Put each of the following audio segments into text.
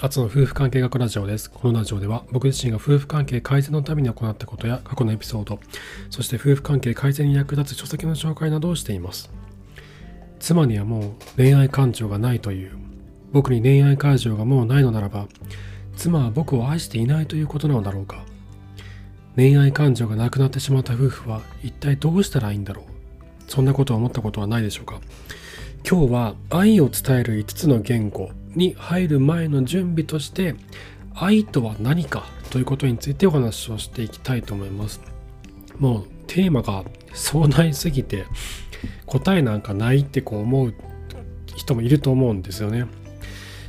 アツの夫婦関係学ラジオです。このラジオでは僕自身が夫婦関係改善のために行ったことや過去のエピソード、そして夫婦関係改善に役立つ書籍の紹介などをしています。妻にはもう恋愛感情がないという、僕に恋愛感情がもうないのならば、妻は僕を愛していないということなのだろうか。恋愛感情がなくなってしまった夫婦は一体どうしたらいいんだろう。そんなことを思ったことはないでしょうか。今日は愛を伝える5つの言語に入る前の準備として愛とは何かということについてお話をしていきたいと思います。もうテーマが壮大すぎて答えなんかないってこう思う人もいると思うんですよね。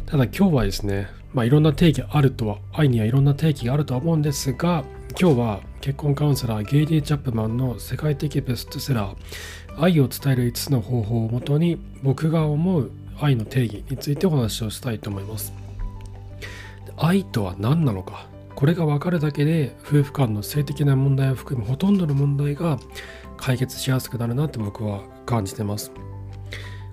ただ今日はですねまあいろんな定義あるとは愛にはいろんな定義があるとは思うんですが今日は結婚カウンセラーゲイリー・チャップマンの世界的ベストセラー愛を伝える5つの方法をもとに僕が思う愛の定義についてお話をしたいと思います。愛とは何なのか？これが分かるだけで夫婦間の性的な問題を含むほとんどの問題が解決しやすくなるなって僕は感じてます。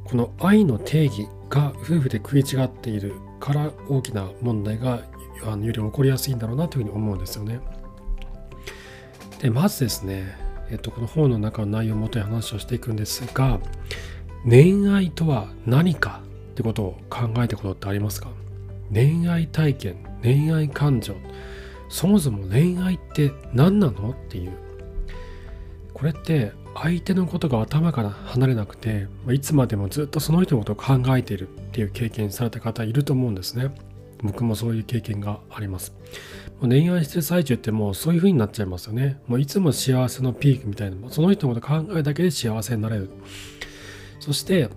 この愛の定義が夫婦で食い違っているから大きな問題があのより起こりやすいんだろうなというふうに思うんですよね。でまずですねえっと、この本の中の内容をもとに話をしていくんですが恋愛とは何かってことを考えたことってありますか？恋愛体験恋愛感情。そもそも恋愛って何なのっていう。これって相手のことが頭から離れなくていつまでもずっとその人のことを考えているっていう経験された方いると思うんですね。僕もそういう経験があります。恋愛してる最中ってもうそういう風になっちゃいますよね。もういつも幸せのピークみたいな、その人のこと考えるだけで幸せになれる。そして、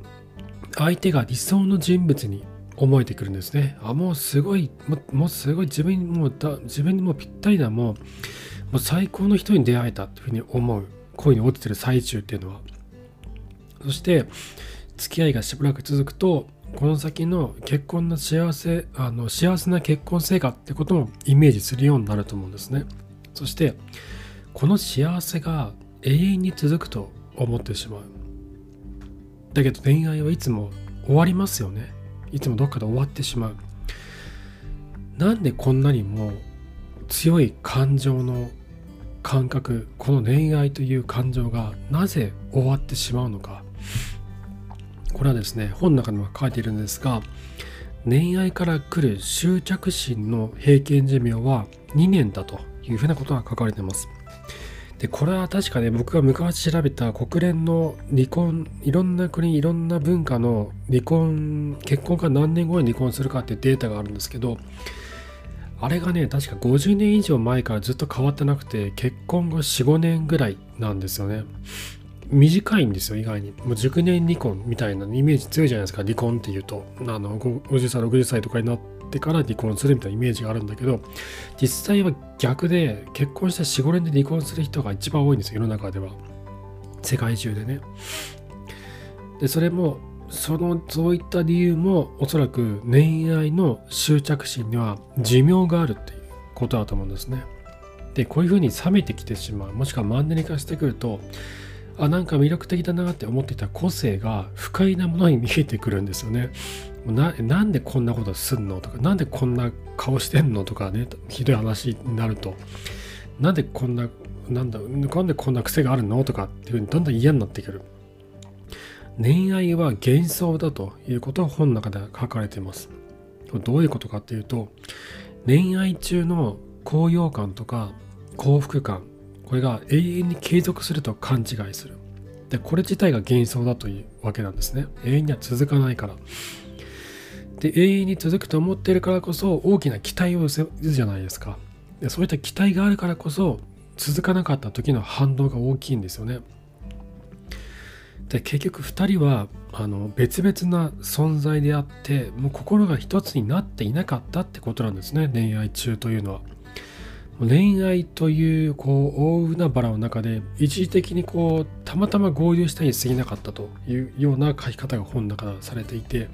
相手が理想の人物に思えてくるんですね。あ、もうすごい、もうすごい自分にもうだ、自分にもぴったりな、もう、もう最高の人に出会えたっていうふうに思う。恋に落ちてる最中っていうのは。そして、付き合いがしばらく続くと、この先の結婚の幸せあの幸せな結婚生活ってこともイメージするようになると思うんですねそしてこの幸せが永遠に続くと思ってしまうだけど恋愛はいつも終わりますよね。いつもどっかで終わってしまう。なんでこんなにも強い感情の感覚この恋愛という感情がなぜ終わってしまうのか。これはですね本の中にも書いているんですが恋愛から来る執着心の平均寿命は2年だというふうなことが書かれています。でこれは確かね僕が昔調べた国連の離婚いろんな国いろんな文化の離婚結婚から何年後に離婚するかっていうデータがあるんですけどあれがね確か50年以上前からずっと変わってなくて結婚後45年ぐらいなんですよね短いんですよ、意外に。もう熟年離婚みたいなイメージ強いじゃないですか、離婚っていうと。あの、50歳、60歳とかになってから離婚するみたいなイメージがあるんだけど、実際は逆で、結婚した4、5年で離婚する人が一番多いんですよ、世の中では。世界中でね。で、それも、その、そういった理由も、おそらく恋愛の執着心には寿命があるっていうことだと思うんですね。で、こういうふうに冷めてきてしまう、もしくはマンネリ化してくると、あなんか魅力的だなって思っていた個性が不快なものに見えてくるんですよね。ななんでこんなことすんのとかなんでこんな顔してんのとかねひどい話になるとなんでこんななんだなんでこんな癖があるのとかっていうふうにどんどん嫌になってくる。恋愛は幻想だということを本の中で書かれています。どういうことかっていうと恋愛中の高揚感とか幸福感これが永遠に継続すると勘違いする。で、これ自体が幻想だというわけなんですね。永遠には続かないから。で、永遠に続くと思っているからこそ大きな期待を寄せるじゃないですか。でそういった期待があるからこそ続かなかった時の反動が大きいんですよね。で結局2人はあの別々な存在であってもう心が一つになっていなかったってことなんですね恋愛中というのは。恋愛というこう大海原の中で一時的にこうたまたま合流したに過ぎなかったというような書き方が本の中でされていて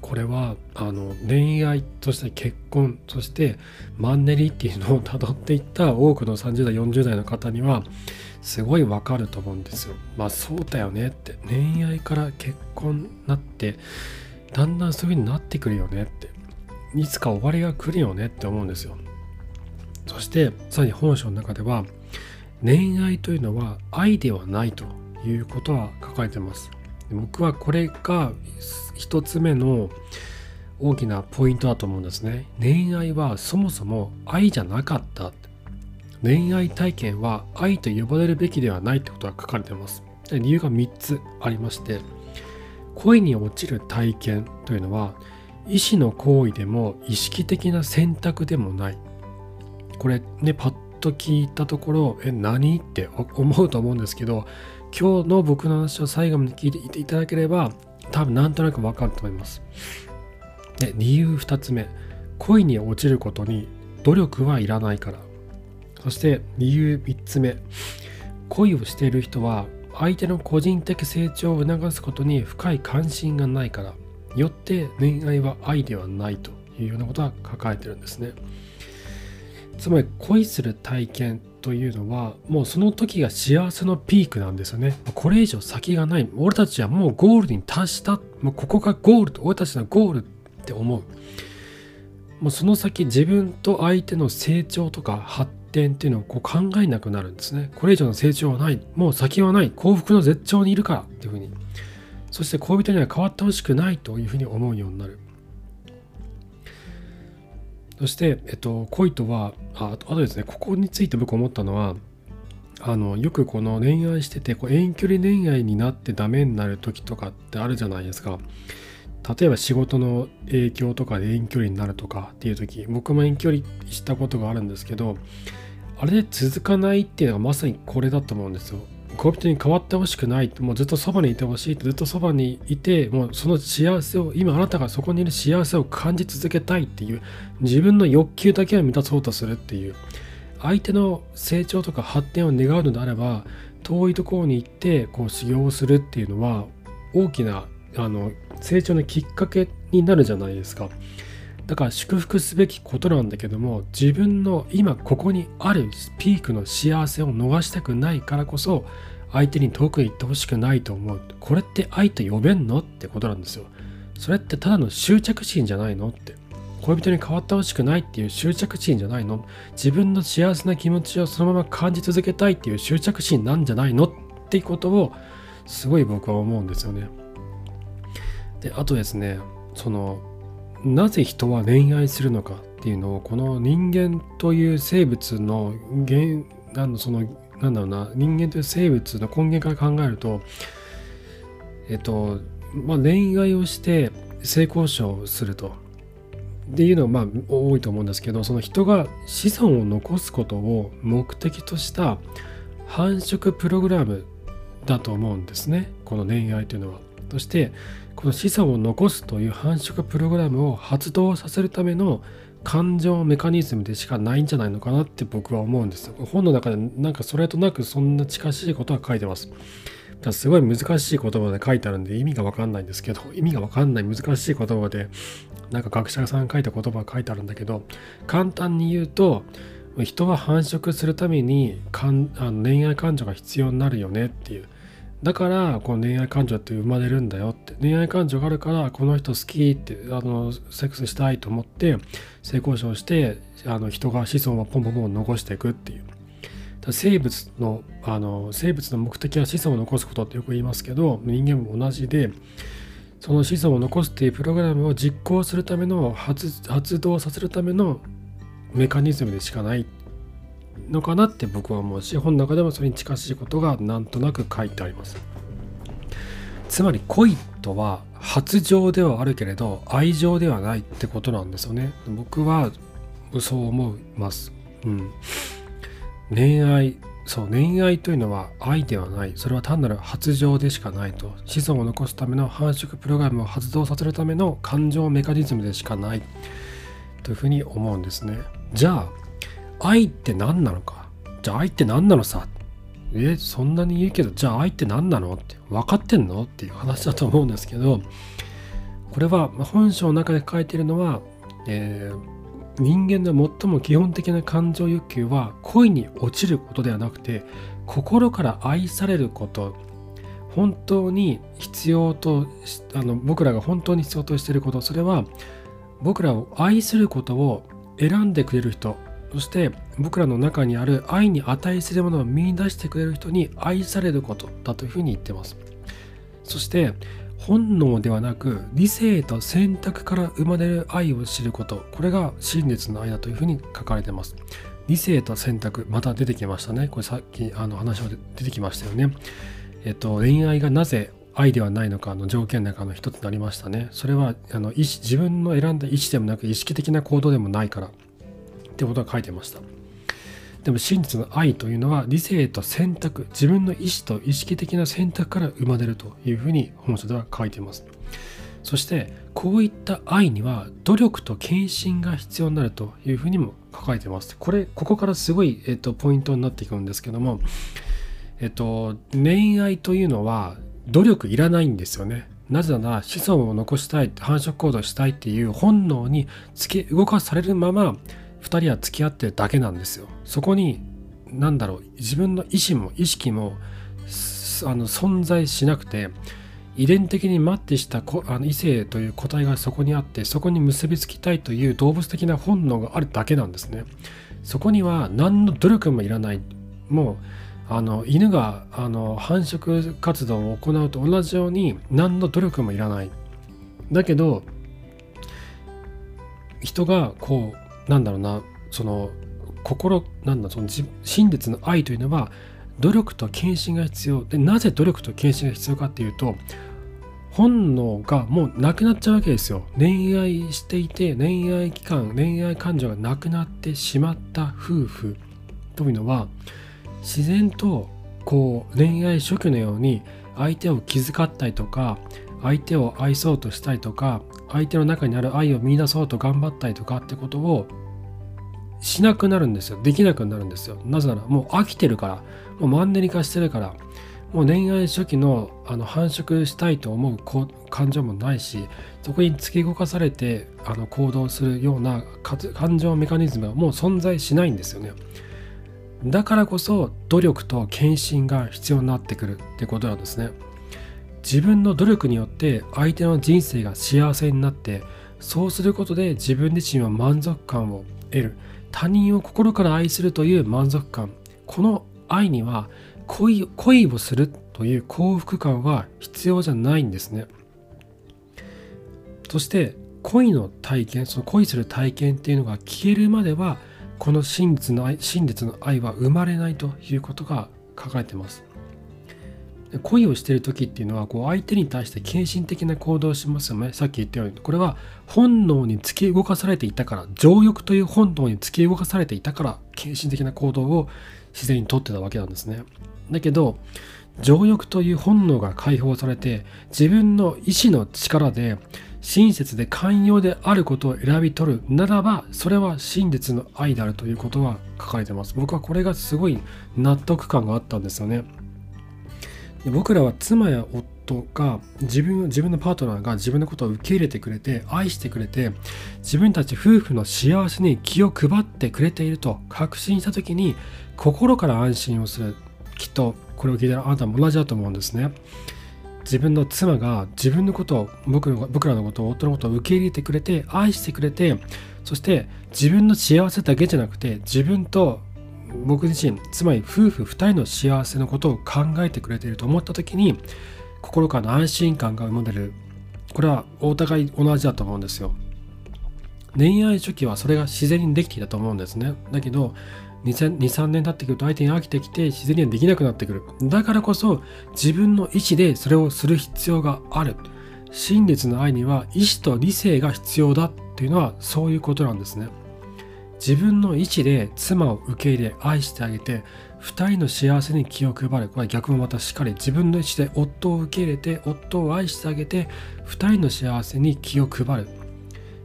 これはあの恋愛として結婚そしてマンネリっていうのをたどっていった多くの30代40代の方にはすごいわかると思うんですよ。まあそうだよねって。恋愛から結婚になってだんだんそういう風になってくるよねって。いつか終わりが来るよねって思うんですよ。そしてさらに本書の中では恋愛というのは愛ではないということは書かれてます。僕はこれが一つ目の大きなポイントだと思うんですね。恋愛はそもそも愛じゃなかった。恋愛体験は愛と呼ばれるべきではないってことが書かれてます。理由が3つありまして恋に落ちる体験というのは意思の行為でも意識的な選択でもない。これねパッと聞いたところえ何って 思うと思うんですけど今日の僕の話を最後まで聞いていただければ多分なんとなくわかると思います。で理由2つ目。恋に落ちることに努力はいらないから。そして理由3つ目。恋をしている人は相手の個人的成長を促すことに深い関心がないから。よって恋愛は愛ではないというようなことが書かれてるんですね。つまり恋する体験というのはもうその時が幸せのピークなんですよねこれ以上先がない俺たちはもうゴールに達したもうここがゴールと俺たちのゴールって思うもうその先自分と相手の成長とか発展っていうのをこう考えなくなるんですね。これ以上の成長はない。もう先はない。幸福の絶頂にいるからっていうふうに。そして恋人には変わってほしくないというふうに思うようになる。そして、えっと、恋とは、ああとですね、ここについて僕思ったのは、あのよくこの恋愛しててこう遠距離恋愛になってダメになる時とかってあるじゃないですか。例えば仕事の影響とかで遠距離になるとかっていう時僕も遠距離したことがあるんですけどあれで続かないっていうのがまさにこれだと思うんですよ。恋人に変わってほしくないもうずっとそばにいてほしいずっとそばにいてもうその幸せを今あなたがそこにいる幸せを感じ続けたいっていう自分の欲求だけを満たそうとするっていう相手の成長とか発展を願うのであれば遠いところに行ってこう修行をするっていうのは大きなあの成長のきっかけになるじゃないですか。だから祝福すべきことなんだけども自分の今ここにあるピークの幸せを逃したくないからこそ相手に遠くに行ってほしくないと思う。これって愛と呼べんのってことなんですよ。それってただの執着心じゃないのって。恋人に変わってほしくないっていう執着心じゃないの。自分の幸せな気持ちをそのまま感じ続けたいっていう執着心なんじゃないのっていうことをすごい僕は思うんですよね。であとですねそのなぜ人は恋愛するのかっていうのをこの人間という生物の原なんそのなんだろうな人間という生物の根源から考えるとえっとまあ恋愛をして性交渉をするとっていうのはまあ多いと思うんですけどその人が子孫を残すことを目的とした繁殖プログラムだと思うんですねこの恋愛というのは。そしてこの子孫を残すという繁殖プログラムを発動させるための感情メカニズムでしかないんじゃないのかなって僕は思うんです本の中でなんかそれとなくそんな近しいことは書いてます。だすごい難しい言葉で書いてあるんで意味がわかんないんですけど意味がわかんない難しい言葉でなんか学者さんが書いた言葉が書いてあるんだけど簡単に言うと人は繁殖するためにかんあの恋愛感情が必要になるよねっていうだからこの恋愛感情って生まれるんだよって。恋愛感情があるからこの人好きってあのセックスしたいと思って性交渉してあの人が子孫をポンポンポン残していくっていう。生物のあの生物の目的は子孫を残すことってよく言いますけど人間も同じでその子孫を残すっていうプログラムを実行するための発発動させるためのメカニズムでしかない。のかなって僕は思うし本の中でもそれに近しいことがなんとなく書いてあります。つまり恋とは発情ではあるけれど愛情ではないってことなんですよね。僕はそう思います。うん。恋愛そう恋愛というのは愛ではない。それは単なる発情でしかないと。子孫を残すための繁殖プログラムを発動させるための感情メカニズムでしかない。というふうに思うんですね。じゃあ愛って何なのか？じゃあ愛って何なのさ？えそんなに言うけどじゃあ愛って何なのって？分かってんの？っていう話だと思うんですけどこれは本書の中で書いているのは、えー、人間の最も基本的な感情欲求は恋に落ちることではなくて心から愛されること。本当に必要とあの僕らが本当に必要としていること。それは僕らを愛することを選んでくれる人。そして僕らの中にある愛に値するものを見出してくれる人に愛されることだというふうに言ってます。そして本能ではなく理性と選択から生まれる愛を知ること。これが真実の愛だというふうに書かれています。理性と選択また出てきましたね。これさっきあの話が出てきましたよね。えっと恋愛がなぜ愛ではないのかの条件の中の一つになりましたね。それはあの意思自分の選んだ意思でもなく意識的な行動でもないから。ってことが書いてました。でも真実の愛というのは理性と選択自分の意思と意識的な選択から生まれるというふうに本書では書いています。そしてこういった愛には努力と献身が必要になるというふうにも書かれてます。これここからすごい、えっと、ポイントになっていくんですけどもえっと恋愛というのは努力いらないんですよね。なぜなら子孫を残したい繁殖行動したいっていう本能に突き動かされるまま2人は付き合ってるだけなんですよ。そこに何だろう自分の意思も意識もあの存在しなくて遺伝的にマッチしたあの異性という個体がそこにあってそこに結びつきたいという動物的な本能があるだけなんですね。そこには何の努力もいらない。もうあの犬があの繁殖活動を行うと同じように何の努力もいらない。だけど人がこうなんだろうなその心なんだその真実の愛というのは努力と献身が必要。でなぜ努力と献身が必要かっていうと本能がもうなくなっちゃうわけですよ。恋愛していて恋愛期間恋愛感情がなくなってしまった夫婦。というのは自然とこう恋愛初期のように相手を気遣ったりとか相手を愛そうとしたりとか相手の中にある愛を見出そうと頑張ったりとかってことをしなくなるんですよ。できなくなるんですよ。なぜならもう飽きてるから。もうマンネリ化してるから。もう恋愛初期のあの繁殖したいと思う感情もないしそこに突き動かされてあの行動するような感情メカニズムはもう存在しないんですよね。だからこそ努力と献身が必要になってくる。ってことなんですね。自分の努力によって相手の人生が幸せになってそうすることで自分自身は満足感を得る。他人を心から愛するという満足感。この愛には恋恋をするという幸福感は必要じゃないんですね。そして恋の体験その恋する体験っていうのが消えるまではこの真実の愛真実の愛は生まれないということが書かれてます。恋をしている時っていうのはこう相手に対して献身的な行動をしますよね。さっき言ったようにこれは本能に突き動かされていたから情欲という本能に突き動かされていたから献身的な行動を自然にとってたわけなんですね。だけど情欲という本能が解放されて自分の意志の力で親切で寛容であることを選び取るならばそれは真実の愛であるということが書かれてます。僕はこれがすごい納得感があったんですよね。僕らは妻や夫が自分自分のパートナーが自分のことを受け入れてくれて愛してくれて自分たち夫婦の幸せに気を配ってくれていると確信した時に心から安心をする。きっとこれを聞いたらあなたも同じだと思うんですね。自分の妻が自分のことを僕の僕らのことを夫のことを受け入れてくれて愛してくれてそして自分の幸せだけじゃなくて自分と僕自身つまり夫婦2人の幸せのことを考えてくれていると思った時に心からの安心感が生まれる。これはお互い同じだと思うんですよ。恋愛初期はそれが自然にできていたと思うんですね。だけど23年経ってくると相手に飽きてきて自然にはできなくなってくる。だからこそ自分の意思でそれをする必要がある。真実の愛には意志と理性が必要だっていうのはそういうことなんですね。自分の意思で妻を受け入れ愛してあげて2人の幸せに気を配る。これ逆もまたしっかり自分の意思で夫を受け入れて夫を愛してあげて2人の幸せに気を配る。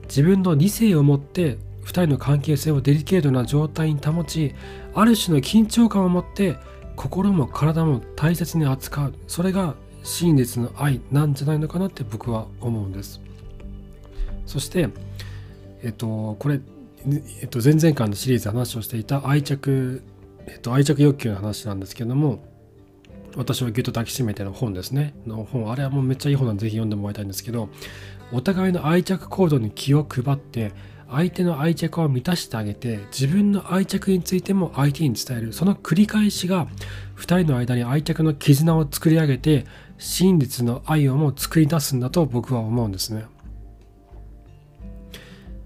自分の理性を持って2人の関係性をデリケートな状態に保ちある種の緊張感を持って心も体も大切に扱う。それが真実の愛なんじゃないのかなって僕は思うんです。そしてえっとこれえっと、前々回のシリーズで話をしていた愛着、えっと、愛着欲求の話なんですけども私をギュッと抱きしめての本ですね。の本、あれはもうめっちゃいい本なんでぜひ読んでもらいたいんですけど、お互いの愛着行動に気を配って、相手の愛着を満たしてあげて、自分の愛着についても相手に伝える。その繰り返しが、2人の間に愛着の絆を作り上げて、真実の愛をも作り出すんだと僕は思うんですね。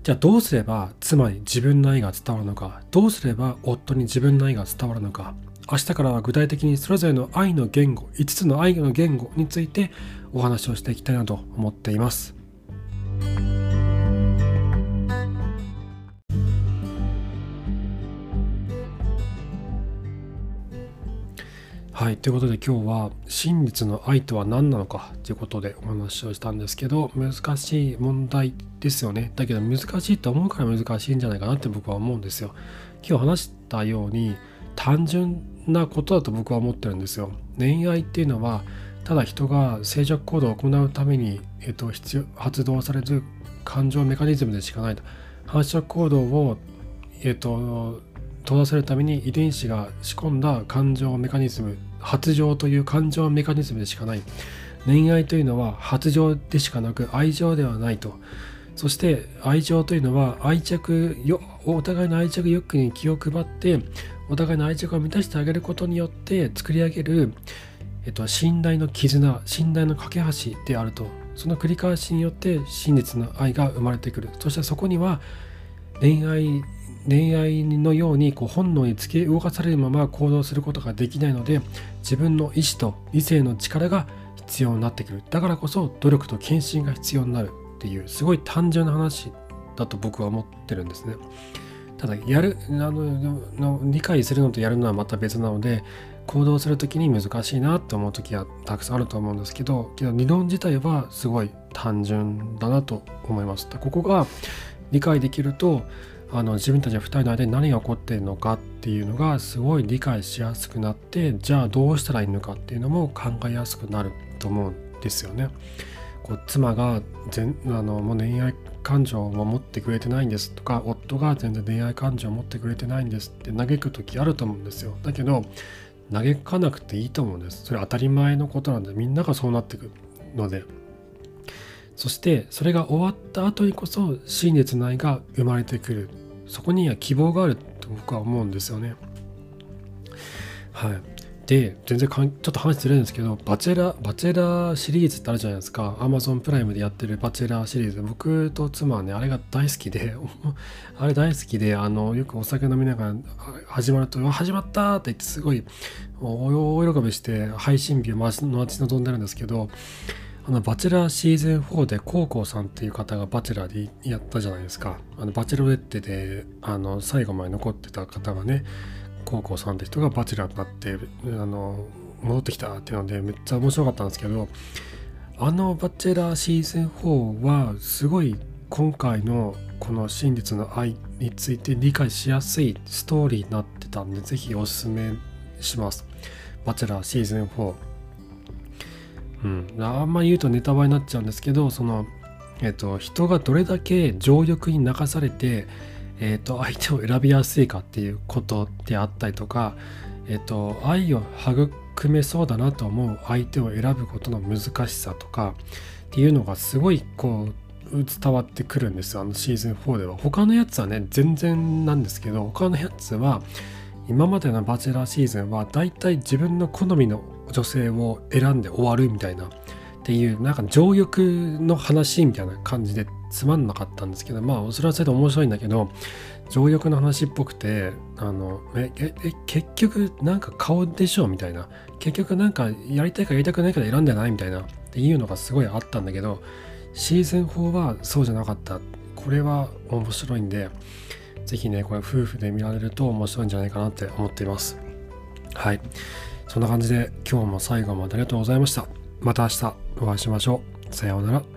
じゃあどうすれば妻に自分の愛が伝わるのかどうすれば夫に自分の愛が伝わるのか。明日からは具体的にそれぞれの愛の言語5つの愛の言語についてお話をしていきたいなと思っています。はい、ということで今日は真実の愛とは何なのかということでお話をしたんですけど難しい問題ですよね。だけど難しいと思うから難しいんじゃないかなって僕は思うんですよ。今日話したように単純なことだと僕は思ってるんですよ。恋愛っていうのはただ人が静寂行動を行うために、えっと、必要発動される感情メカニズムでしかないと。反射行動を、えっと、閉ざせるために遺伝子が仕込んだ感情メカニズム発情という感情メカニズムでしかない。恋愛というのは発情でしかなく愛情ではないと。そして愛情というのは愛着よお互いの愛着欲に気を配ってお互いの愛着を満たしてあげることによって作り上げる、えっと、信頼の絆信頼の架け橋であると。その繰り返しによって真実の愛が生まれてくる。そしてそこには恋愛恋愛のようにこう本能に突き動かされるまま行動することができないので自分の意志と理性の力が必要になってくる。だからこそ努力と献身が必要になるっていうすごい単純な話だと僕は思ってるんですね。ただやるあのの理解するのとやるのはまた別なので行動する時に難しいなって思う時はたくさんあると思うんですけどけど理論自体はすごい単純だなと思いますここが理解できるとあの自分たち2人の間に何が起こっているのかっていうのがすごい理解しやすくなってじゃあどうしたらいいのかっていうのも考えやすくなると思うんですよね。こう妻が全あのもう恋愛感情を持ってくれてないんですとか夫が全然恋愛感情を持ってくれてないんですって嘆く時あると思うんですよ。だけど嘆かなくていいと思うんです。それ当たり前のことなんでみんながそうなってくるので。そしてそれが終わった後にこそ真実の愛が生まれてくる。そこには希望があると僕は思うんですよね。はい。で全然かんちょっと話ずれるんですけどバチェラバチェラシリーズってあるじゃないですか。Amazon プライムでやってるバチェラシリーズ。僕と妻はねあれが大好きで あれ大好きであのよくお酒飲みながら始まると「始まった!」って言ってすごい大喜びして配信日を待ち望んでるんですけどあの、バチェラーシーズン4でコウコウさんっていう方がバチェラーでやったじゃないですか。あの、バチェロレッテで、あの、最後まで残ってた方がね、コウコウさんって人がバチェラーになって、あの、戻ってきたっていうので、めっちゃ面白かったんですけど、あのバチェラーシーズン4は、すごい今回のこの真実の愛について理解しやすいストーリーになってたんで、ぜひおすすめします。バチェラーシーズン4。うん、あんまり言うとネタバレになっちゃうんですけどその、えっと、人がどれだけ情欲に流されて、えっと、相手を選びやすいかっていうことであったりとか、えっと、愛を育めそうだなと思う相手を選ぶことの難しさとかっていうのがすごいこう伝わってくるんですよあのシーズン4では。他のやつはね全然なんですけど他のやつは今までのバチェラーシーズンはだいたい自分の好みの女性を選んで終わるみたいなっていうなんか情欲の話みたいな感じでつまんなかったんですけどまあそれはそれで面白いんだけど情欲の話っぽくてあのええ結局なんか顔でしょみたいな。結局なんかやりたいかやりたくないかで選んでないみたいなっていうのがすごいあったんだけどシーズン4はそうじゃなかった。これは面白いんで是非ねこれ夫婦で見られると面白いんじゃないかなって思っています。はい。そんな感じで今日も最後までありがとうございました。また明日お会いしましょう。さようなら。